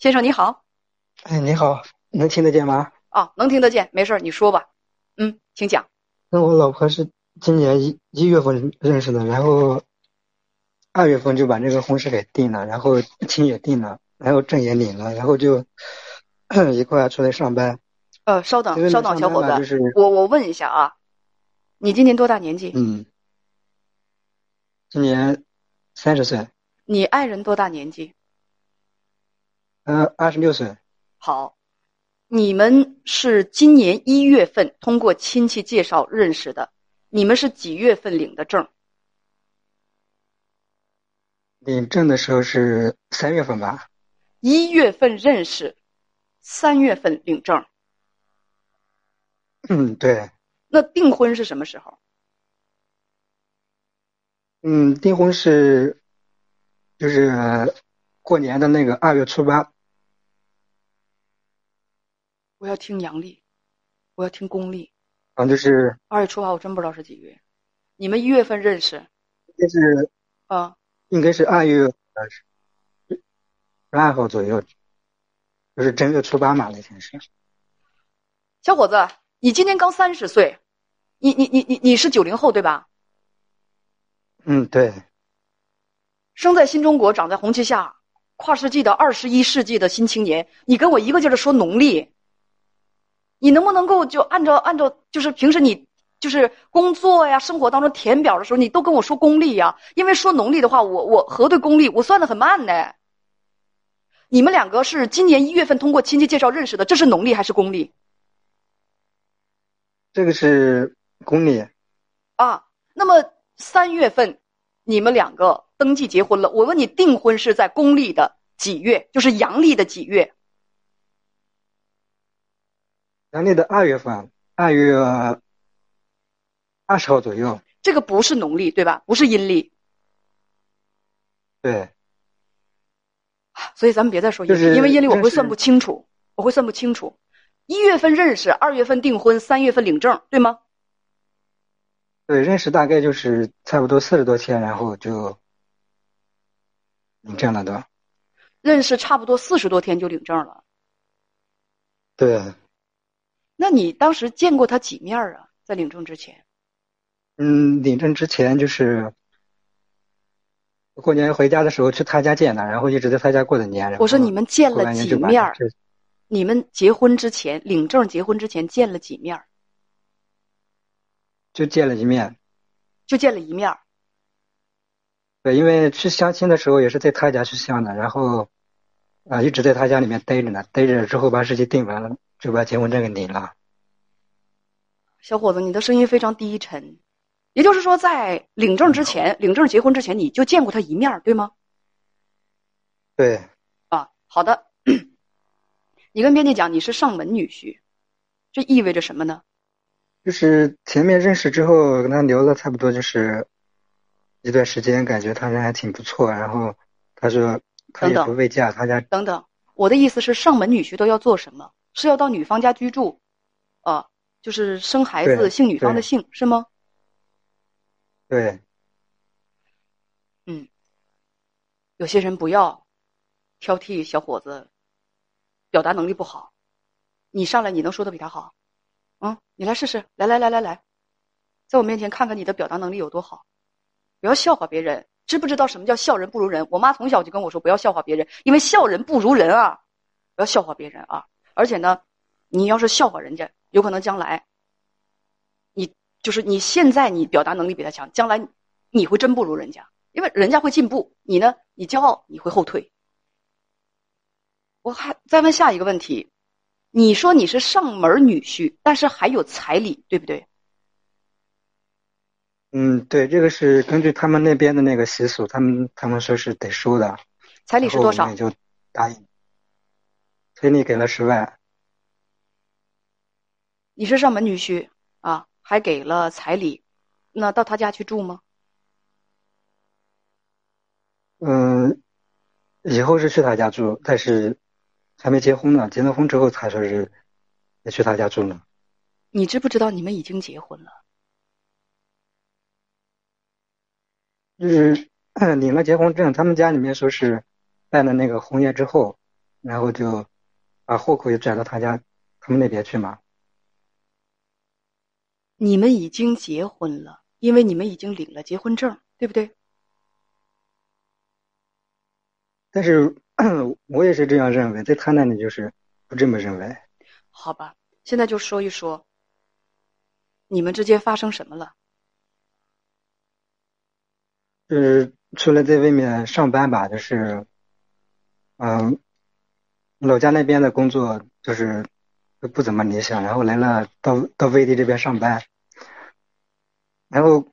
先生你好。哎，你好，能听得见吗？哦，能听得见，没事儿你说吧。嗯，请讲。那我老婆是今年一一月份认识的，然后二月份就把这个婚事给定了，然后亲也定了，然后证也领了，然后就 一块出来上班。呃，稍等，稍等，小伙子，就是我我问一下啊，你今年多大年纪？嗯，今年三十岁。你爱人多大年纪？嗯，二十六岁。好，你们是今年一月份通过亲戚介绍认识的，你们是几月份领的证？领证的时候是三月份吧？一月份认识，三月份领证。嗯，对。那订婚是什么时候？嗯，订婚是，就是过年的那个二月初八。我要听阳历，我要听公历。啊，就是二月初八，我真不知道是几月。你们一月份认识？应该是啊，应该是二月十二号左右，就是正月初八嘛，那天是。小伙子。你今年刚三十岁，你你你你你是九零后对吧？嗯，对。生在新中国，长在红旗下，跨世纪的二十一世纪的新青年，你跟我一个劲儿的说农历，你能不能够就按照按照就是平时你就是工作呀、生活当中填表的时候，你都跟我说公历呀？因为说农历的话，我我核对公历，我算的很慢呢。你们两个是今年一月份通过亲戚介绍认识的，这是农历还是公历？这个是公历，啊，那么三月份你们两个登记结婚了。我问你，订婚是在公历的几月？就是阳历的几月？阳历的二月份，二月二十号左右。这个不是农历对吧？不是阴历。对。所以咱们别再说阴历，因为阴历我会算不清楚，我会算不清楚。一月份认识，二月份订婚，三月份领证，对吗？对，认识大概就是差不多四十多天，然后就领证了都。认识差不多四十多天就领证了。对。那你当时见过他几面啊？在领证之前？嗯，领证之前就是过年回家的时候去他家见的，然后一直在他家过的年。我说你们见了几面？你们结婚之前领证，结婚之前见了几面？就见了一面，就见了一面。对，因为去相亲的时候也是在他家去相的，然后啊一直在他家里面待着呢，待着之后把事情定完了，就把结婚证给领了。小伙子，你的声音非常低沉，也就是说，在领证之前，领证结婚之前，你就见过他一面，对吗？对。啊，好的。你跟编辑讲你是上门女婿，这意味着什么呢？就是前面认识之后跟他聊了差不多就是一段时间，感觉他人还挺不错。然后他说他也不未嫁，他家等等。我的意思是上门女婿都要做什么？是要到女方家居住，啊，就是生孩子姓女方的姓是吗？对。嗯，有些人不要挑剔小伙子。表达能力不好，你上来你能说的比他好，嗯，你来试试，来来来来来，在我面前看看你的表达能力有多好，不要笑话别人，知不知道什么叫笑人不如人？我妈从小就跟我说不要笑话别人，因为笑人不如人啊，不要笑话别人啊！而且呢，你要是笑话人家，有可能将来，你就是你现在你表达能力比他强，将来你会真不如人家，因为人家会进步，你呢，你骄傲你会后退。我还再问下一个问题，你说你是上门女婿，但是还有彩礼，对不对？嗯，对，这个是根据他们那边的那个习俗，他们他们说是得收的。彩礼是多少？就答应。彩礼给了十万。你是上门女婿啊，还给了彩礼，那到他家去住吗？嗯，以后是去他家住，但是。还没结婚呢，结了婚之后才说是要去他家住呢。你知不知道你们已经结婚了？就是 领了结婚证，他们家里面说是办了那个婚宴之后，然后就把户口也转到他家他们那边去嘛。你们已经结婚了，因为你们已经领了结婚证，对不对？但是 我也是这样认为，在他那里就是不这么认为。好吧，现在就说一说你们之间发生什么了。就是除了在外面上班吧，就是，嗯，老家那边的工作就是不怎么理想，然后来了到到外地这边上班，然后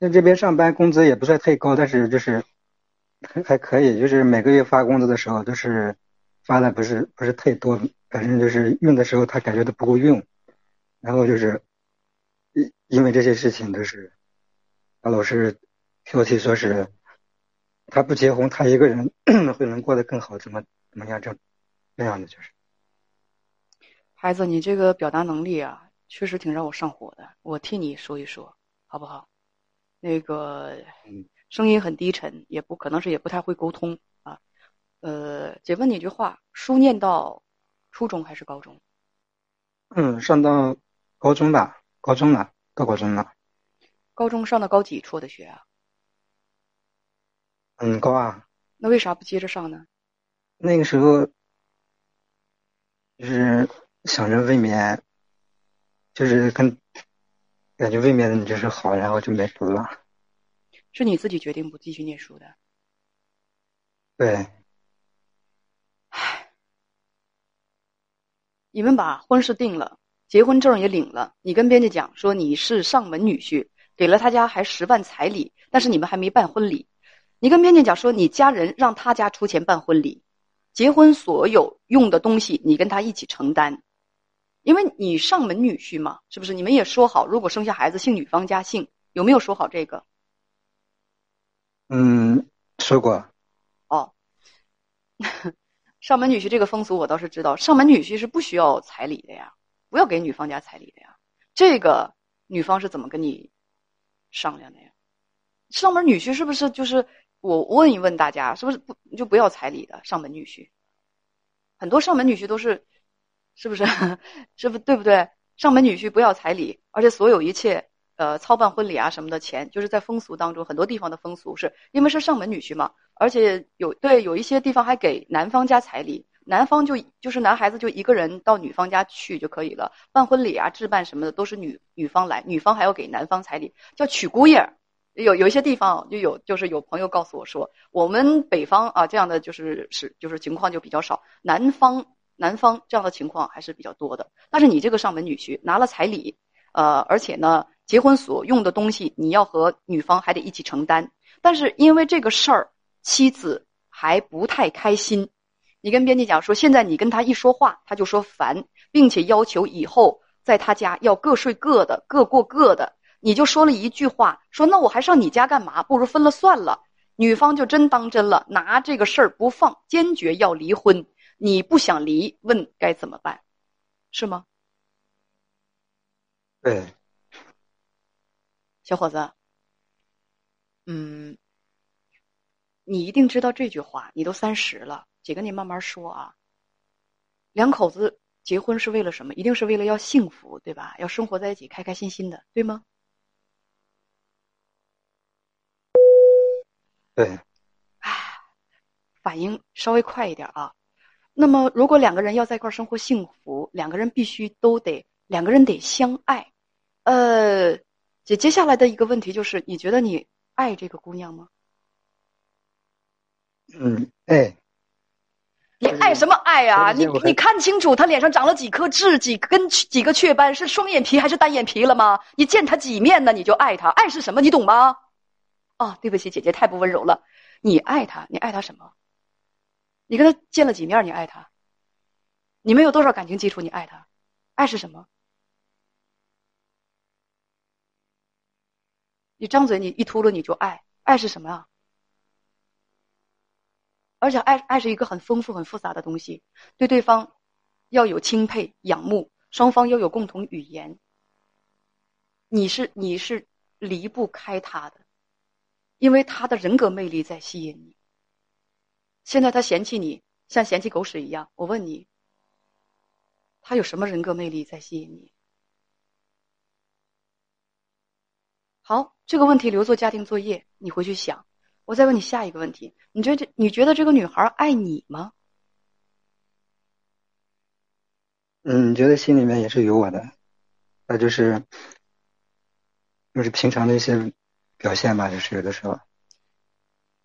在这边上班工资也不算太高，但是就是还还可以，就是每个月发工资的时候都是发的不是不是太多，反正就是用的时候他感觉都不够用，然后就是因因为这些事情都是他老是。挑剔说是他不结婚，他一个人会能过得更好，怎么怎么样？这那样的就是。孩子，你这个表达能力啊，确实挺让我上火的。我替你说一说，好不好？那个声音很低沉，也不可能是也不太会沟通啊。呃，姐问你一句话：书念到初中还是高中？嗯，上到高中吧，高中了，到高中了。高中上到高几辍的学啊？嗯，高二。那为啥不接着上呢？那个时候就是想着未免，就是跟感觉未免的就是好，然后就没读了。是你自己决定不继续念书的？对。唉，你们把婚事定了，结婚证也领了，你跟编辑讲说你是上门女婿，给了他家还十万彩礼，但是你们还没办婚礼。你跟编辑讲说，你家人让他家出钱办婚礼，结婚所有用的东西你跟他一起承担，因为你上门女婿嘛，是不是？你们也说好，如果生下孩子姓女方家姓，有没有说好这个？嗯，说过。哦，上门女婿这个风俗我倒是知道，上门女婿是不需要彩礼的呀，不要给女方家彩礼的呀。这个女方是怎么跟你商量的呀？上门女婿是不是就是？我问一问大家，是不是不就不要彩礼的上门女婿？很多上门女婿都是，是不是？是不对不对？上门女婿不要彩礼，而且所有一切呃操办婚礼啊什么的钱，就是在风俗当中，很多地方的风俗是因为是上门女婿嘛，而且有对有一些地方还给男方家彩礼，男方就就是男孩子就一个人到女方家去就可以了，办婚礼啊置办什么的都是女女方来，女方还要给男方彩礼，叫娶姑爷。有有一些地方就有，就是有朋友告诉我说，我们北方啊这样的就是是就是情况就比较少，南方南方这样的情况还是比较多的。但是你这个上门女婿拿了彩礼，呃，而且呢，结婚所用的东西你要和女方还得一起承担。但是因为这个事儿，妻子还不太开心。你跟编辑讲说，现在你跟他一说话，他就说烦，并且要求以后在他家要各睡各的，各过各的。你就说了一句话，说那我还上你家干嘛？不如分了算了。女方就真当真了，拿这个事儿不放，坚决要离婚。你不想离，问该怎么办，是吗？对，小伙子，嗯，你一定知道这句话。你都三十了，姐跟你慢慢说啊。两口子结婚是为了什么？一定是为了要幸福，对吧？要生活在一起，开开心心的，对吗？对，唉，反应稍微快一点啊。那么，如果两个人要在一块生活幸福，两个人必须都得两个人得相爱。呃，姐，接下来的一个问题就是，你觉得你爱这个姑娘吗？嗯，爱。你爱什么爱啊？你你看清楚，她脸上长了几颗痣，几根几个雀斑，是双眼皮还是单眼皮了吗？你见她几面呢？你就爱她？爱是什么？你懂吗？哦，对不起，姐姐太不温柔了。你爱他，你爱他什么？你跟他见了几面？你爱他？你们有多少感情基础？你爱他？爱是什么？你张嘴，你一秃噜你就爱，爱是什么啊？而且爱爱是一个很丰富、很复杂的东西，对对方要有钦佩、仰慕，双方要有共同语言。你是你是离不开他的。因为他的人格魅力在吸引你。现在他嫌弃你，像嫌弃狗屎一样。我问你，他有什么人格魅力在吸引你？好，这个问题留作家庭作业，你回去想。我再问你下一个问题：你觉得你觉得这个女孩爱你吗？嗯，你觉得心里面也是有我的，那就是，就是平常的一些表现吧，就是有的时候。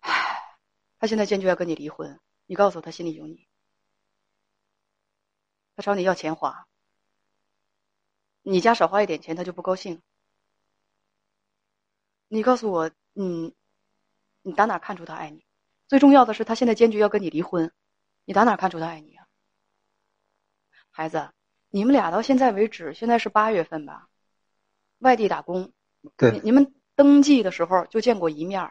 唉，他现在坚决要跟你离婚，你告诉他心里有你。他找你要钱花，你家少花一点钱，他就不高兴。你告诉我，嗯，你打哪看出他爱你？最重要的是，他现在坚决要跟你离婚，你打哪看出他爱你啊？孩子，你们俩到现在为止，现在是八月份吧？外地打工，对，你们登记的时候就见过一面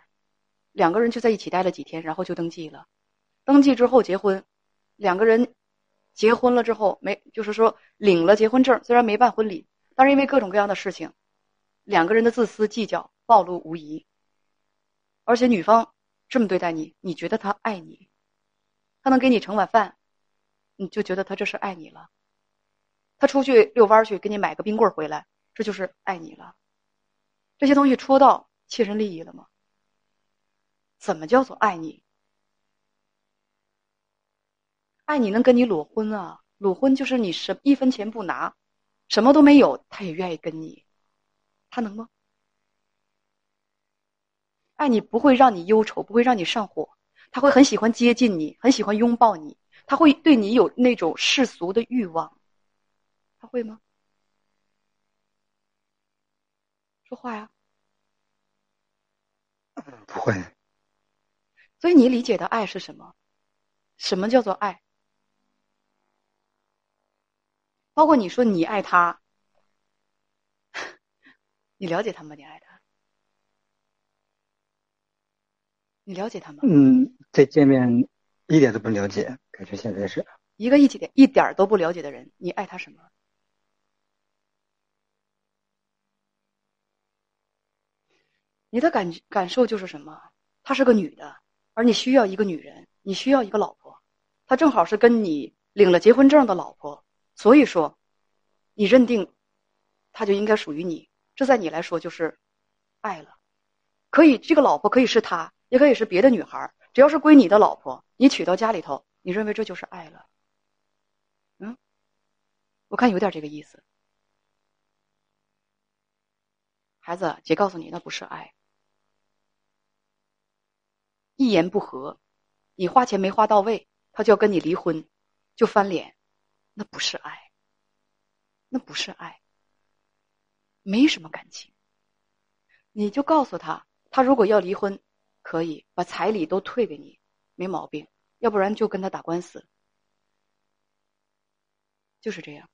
两个人就在一起待了几天，然后就登记了。登记之后结婚，两个人结婚了之后没，就是说领了结婚证，虽然没办婚礼，但是因为各种各样的事情，两个人的自私计较暴露无遗。而且女方这么对待你，你觉得她爱你？她能给你盛碗饭？你就觉得她这是爱你了，她出去遛弯去，给你买个冰棍回来，这就是爱你了。这些东西戳到切身利益了吗？怎么叫做爱你？爱你能跟你裸婚啊？裸婚就是你什一分钱不拿，什么都没有，他也愿意跟你，他能吗？爱你不会让你忧愁，不会让你上火，他会很喜欢接近你，很喜欢拥抱你。他会对你有那种世俗的欲望，他会吗？说话呀！不会。所以你理解的爱是什么？什么叫做爱？包括你说你爱他，你了解他吗？你爱他？你了解他吗？嗯，再见面。一点都不了解，感觉现在是一个一点一点都不了解的人。你爱他什么？你的感感受就是什么？她是个女的，而你需要一个女人，你需要一个老婆。她正好是跟你领了结婚证的老婆，所以说，你认定，她就应该属于你。这在你来说就是爱了。可以，这个老婆可以是他，也可以是别的女孩。只要是归你的老婆，你娶到家里头，你认为这就是爱了？嗯，我看有点这个意思。孩子，姐告诉你，那不是爱。一言不合，你花钱没花到位，他就要跟你离婚，就翻脸，那不是爱，那不是爱，没什么感情。你就告诉他，他如果要离婚。可以把彩礼都退给你，没毛病。要不然就跟他打官司，就是这样。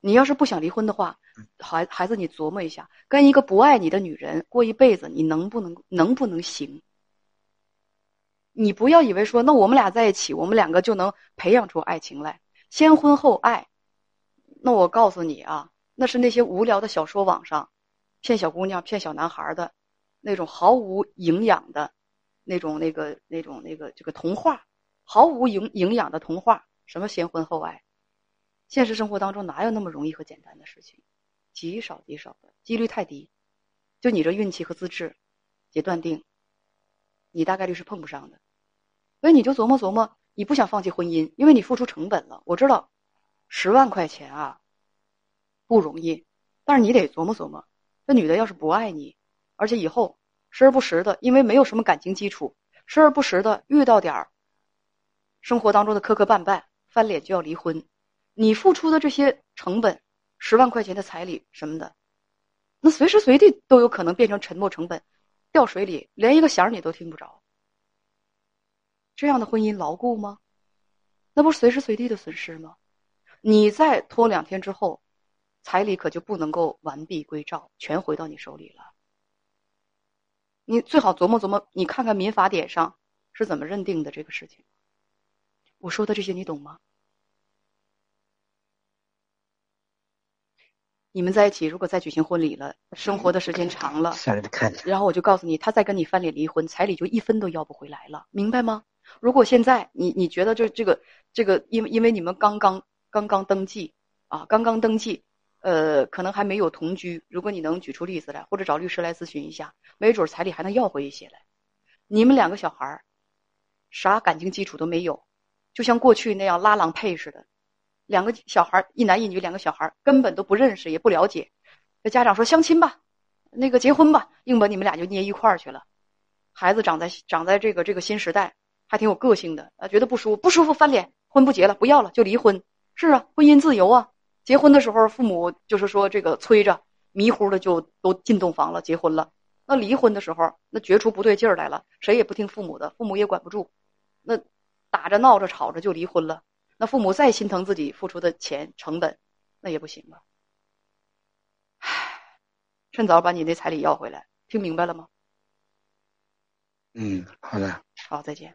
你要是不想离婚的话，孩孩子，你琢磨一下，跟一个不爱你的女人过一辈子，你能不能能不能行？你不要以为说，那我们俩在一起，我们两个就能培养出爱情来，先婚后爱。那我告诉你啊，那是那些无聊的小说网上骗小姑娘、骗小男孩的。那种毫无营养的，那种那个那种那个这个童话，毫无营营养的童话，什么先婚后爱，现实生活当中哪有那么容易和简单的事情？极少极少的几率太低，就你这运气和资质，也断定，你大概率是碰不上的。所以你就琢磨琢磨，你不想放弃婚姻，因为你付出成本了。我知道，十万块钱啊，不容易，但是你得琢磨琢磨，这女的要是不爱你。而且以后时而不时的，因为没有什么感情基础，时而不时的遇到点儿生活当中的磕磕绊绊，翻脸就要离婚。你付出的这些成本，十万块钱的彩礼什么的，那随时随地都有可能变成沉没成本，掉水里，连一个响你都听不着。这样的婚姻牢固吗？那不是随时随地的损失吗？你再拖两天之后，彩礼可就不能够完璧归赵，全回到你手里了。你最好琢磨琢磨，你看看民法典上是怎么认定的这个事情。我说的这些你懂吗？你们在一起，如果再举行婚礼了，生活的时间长了，然后我就告诉你，他再跟你翻脸离婚，彩礼就一分都要不回来了，明白吗？如果现在你你觉得这这个这个，因为因为你们刚刚刚刚登记啊，刚刚登记，呃，可能还没有同居。如果你能举出例子来，或者找律师来咨询一下，没准彩礼还能要回一些来。你们两个小孩儿，啥感情基础都没有，就像过去那样拉郎配似的，两个小孩儿一男一女，两个小孩儿根本都不认识，也不了解。这家长说相亲吧，那个结婚吧，硬把你们俩就捏一块儿去了。孩子长在长在这个这个新时代，还挺有个性的啊，觉得不舒服不舒服翻脸，婚不结了，不要了就离婚。是啊，婚姻自由啊。结婚的时候父母就是说这个催着，迷糊的就都进洞房了，结婚了。那离婚的时候，那觉出不对劲儿来了，谁也不听父母的，父母也管不住，那打着闹着吵着就离婚了。那父母再心疼自己付出的钱成本，那也不行了。唉，趁早把你那彩礼要回来，听明白了吗？嗯，好的。好，再见。